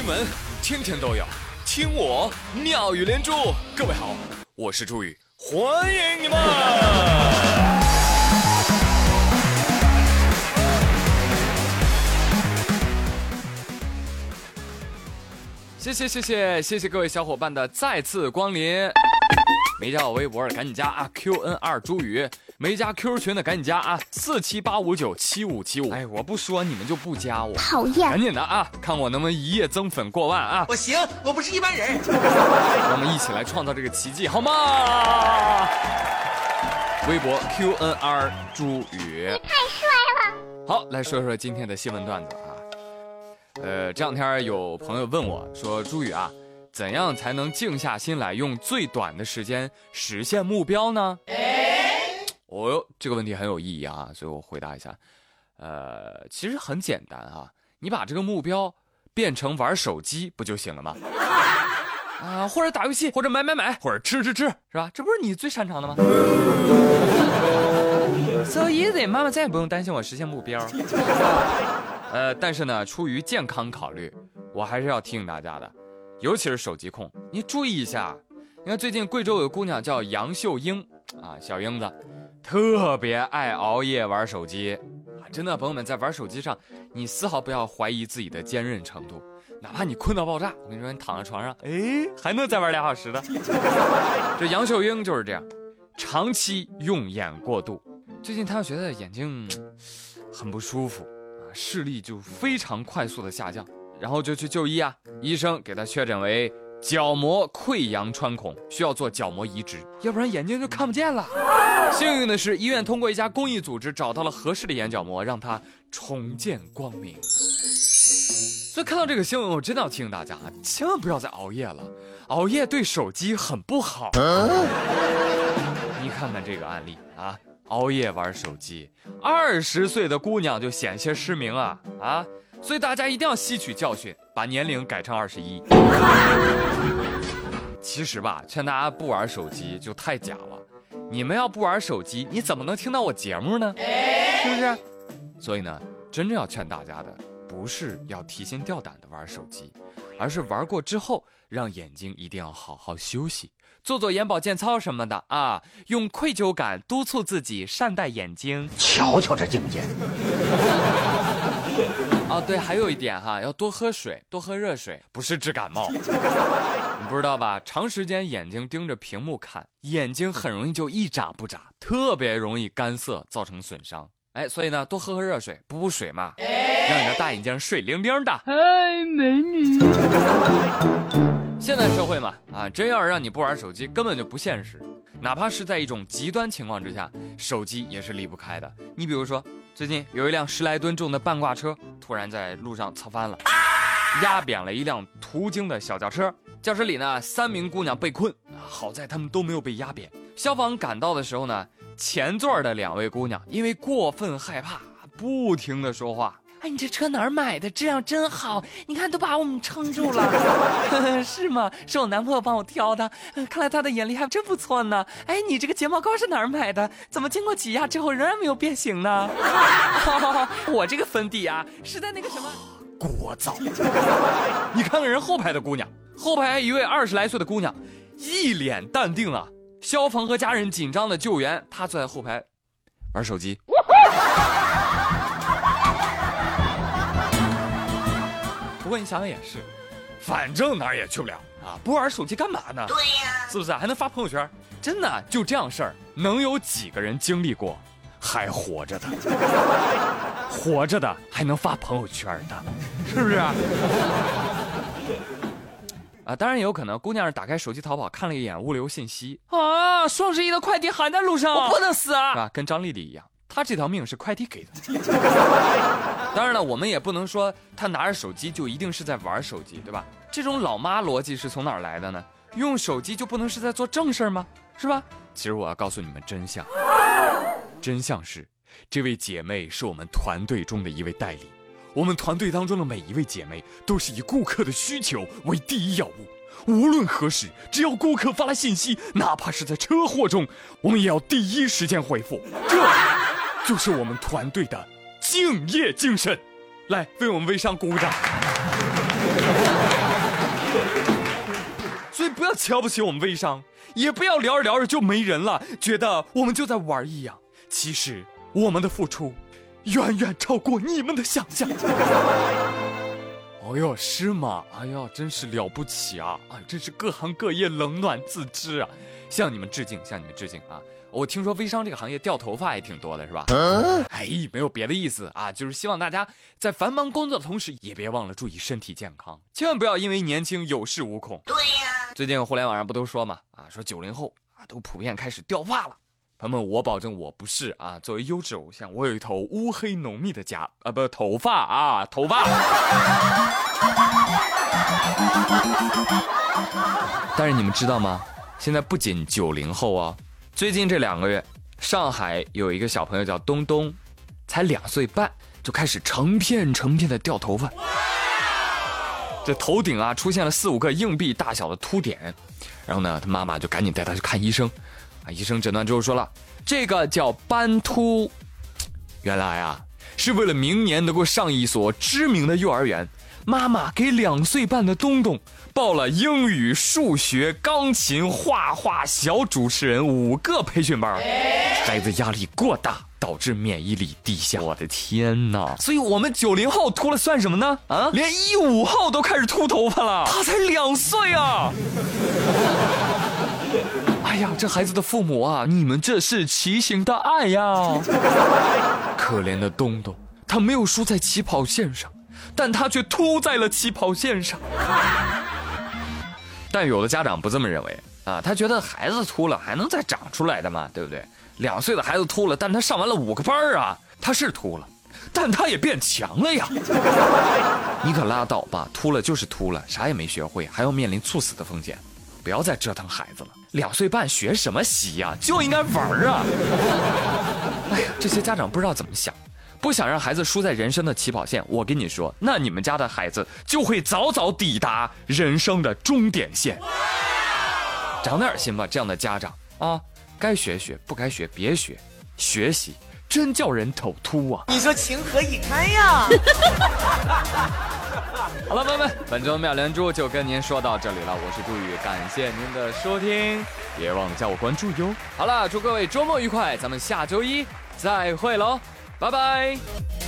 新闻天天都有，听我妙语连珠。各位好，我是朱宇，欢迎你们！谢谢谢谢谢谢各位小伙伴的再次光临。没加我微博的赶紧加啊，QNR 朱宇，没加 QQ 群的赶紧加啊！四七八五九七五七五。哎，我不说你们就不加我，讨厌！赶紧的啊，看我能不能一夜增粉过万啊！我行，我不是一般人。让我们一起来创造这个奇迹，好吗？微博 Q N R 朱宇，太帅了！好，来说说今天的新闻段子啊。呃，这两天有朋友问我说：“朱宇啊。”怎样才能静下心来，用最短的时间实现目标呢？哦哟，这个问题很有意义啊，所以我回答一下。呃，其实很简单啊，你把这个目标变成玩手机不就行了吗？啊，或者打游戏，或者买买买，或者吃吃吃，是吧？这不是你最擅长的吗？So easy，妈妈再也不用担心我实现目标。呃，但是呢，出于健康考虑，我还是要提醒大家的。尤其是手机控，你注意一下。你看最近贵州有个姑娘叫杨秀英，啊，小英子，特别爱熬夜玩手机。啊，真的，朋友们在玩手机上，你丝毫不要怀疑自己的坚韧程度，哪怕你困到爆炸，我跟你说，你躺在床上，哎，还能再玩俩小时的。这杨秀英就是这样，长期用眼过度。最近她觉得眼睛很不舒服，啊，视力就非常快速的下降。然后就去就医啊，医生给他确诊为角膜溃疡穿孔，需要做角膜移植，要不然眼睛就看不见了。幸运的是，医院通过一家公益组织找到了合适的眼角膜，让他重见光明。所以看到这个新闻，我真的要提醒大家啊，千万不要再熬夜了，熬夜对手机很不好。你看看这个案例啊，熬夜玩手机，二十岁的姑娘就险些失明啊啊！所以大家一定要吸取教训，把年龄改成二十一。其实吧，劝大家不玩手机就太假了。你们要不玩手机，你怎么能听到我节目呢？是不是？所以呢，真正要劝大家的，不是要提心吊胆的玩手机，而是玩过之后，让眼睛一定要好好休息，做做眼保健操什么的啊，用愧疚感督促自己善待眼睛。瞧瞧这境界。哦，对，还有一点哈，要多喝水，多喝热水，不是治感冒。你不知道吧？长时间眼睛盯着屏幕看，眼睛很容易就一眨不眨，特别容易干涩，造成损伤。哎，所以呢，多喝喝热水，补补水嘛，让你的大眼睛水灵灵的。哎，美女。现在社会嘛，啊，真要是让你不玩手机，根本就不现实。哪怕是在一种极端情况之下，手机也是离不开的。你比如说，最近有一辆十来吨重的半挂车突然在路上侧翻了，压扁了一辆途经的小轿车。教室里呢，三名姑娘被困，好在她们都没有被压扁。消防赶到的时候呢，前座的两位姑娘因为过分害怕，不停的说话。哎，你这车哪儿买的？质量真好，你看都把我们撑住了，是吗？是我男朋友帮我挑的，看来他的眼力还真不错呢。哎，你这个睫毛膏是哪儿买的？怎么经过挤压之后仍然没有变形呢？我这个粉底啊，是在那个什么，聒噪。你看看人后排的姑娘，后排一位二十来岁的姑娘，一脸淡定啊。消防和家人紧张的救援，他坐在后排，玩手机。不过你想想也是，反正哪儿也去不了啊，不玩手机干嘛呢？对呀，是不是？还能发朋友圈？真的就这样事儿，能有几个人经历过，还活着的？活着的还能发朋友圈的，是不是？啊，当然也有可能，姑娘是打开手机淘宝看了一眼物流信息啊，双十一的快递还在路上，我不能死啊！是吧？跟张丽丽一样。她这条命是快递给的，当然了，我们也不能说她拿着手机就一定是在玩手机，对吧？这种老妈逻辑是从哪儿来的呢？用手机就不能是在做正事儿吗？是吧？其实我要告诉你们真相，真相是，这位姐妹是我们团队中的一位代理，我们团队当中的每一位姐妹都是以顾客的需求为第一要务，无论何时，只要顾客发来信息，哪怕是在车祸中，我们也要第一时间回复。这。就是我们团队的敬业精神，来为我们微商鼓鼓掌。所以不要瞧不起我们微商，也不要聊着聊着就没人了，觉得我们就在玩一样。其实我们的付出，远远超过你们的想象。哦哟，是吗？哎呀，真是了不起啊！啊，真是各行各业冷暖自知啊！向你们致敬，向你们致敬啊！我听说微商这个行业掉头发也挺多的，是吧？哎，没有别的意思啊，就是希望大家在繁忙工作的同时，也别忘了注意身体健康，千万不要因为年轻有恃无恐。对呀，最近互联网上不都说嘛，啊，说九零后啊都普遍开始掉发了。朋友们，我保证我不是啊！作为优质偶像，我有一头乌黑浓密的夹啊，不头发啊，头发。但是你们知道吗？现在不仅九零后啊，最近这两个月，上海有一个小朋友叫东东，才两岁半，就开始成片成片的掉头发，这头顶啊出现了四五个硬币大小的秃点，然后呢，他妈妈就赶紧带他去看医生。啊！医生诊断之后说了，这个叫斑秃。原来啊，是为了明年能够上一所知名的幼儿园，妈妈给两岁半的东东报了英语、数学、钢琴、画画、小主持人五个培训班。孩子压力过大，导致免疫力低下。我的天哪！所以我们九零后秃了算什么呢？啊，连一五后都开始秃头发了。他才两岁啊！哎呀，这孩子的父母啊，你们这是畸形的爱呀！可怜的东东，他没有输在起跑线上，但他却秃在了起跑线上。但有的家长不这么认为啊，他觉得孩子秃了还能再长出来的嘛，对不对？两岁的孩子秃了，但他上完了五个班啊，他是秃了，但他也变强了呀。你可拉倒吧，秃了就是秃了，啥也没学会，还要面临猝死的风险。不要再折腾孩子了，两岁半学什么习呀？就应该玩啊！哎呀，这些家长不知道怎么想，不想让孩子输在人生的起跑线。我跟你说，那你们家的孩子就会早早抵达人生的终点线。长点心吧，这样的家长啊，该学学，不该学别学，学习真叫人头秃啊！你说情何以堪呀？好了，朋友们，本周妙连珠就跟您说到这里了。我是杜宇，感谢您的收听，别忘了加我关注哟。好了，祝各位周末愉快，咱们下周一再会喽，拜拜。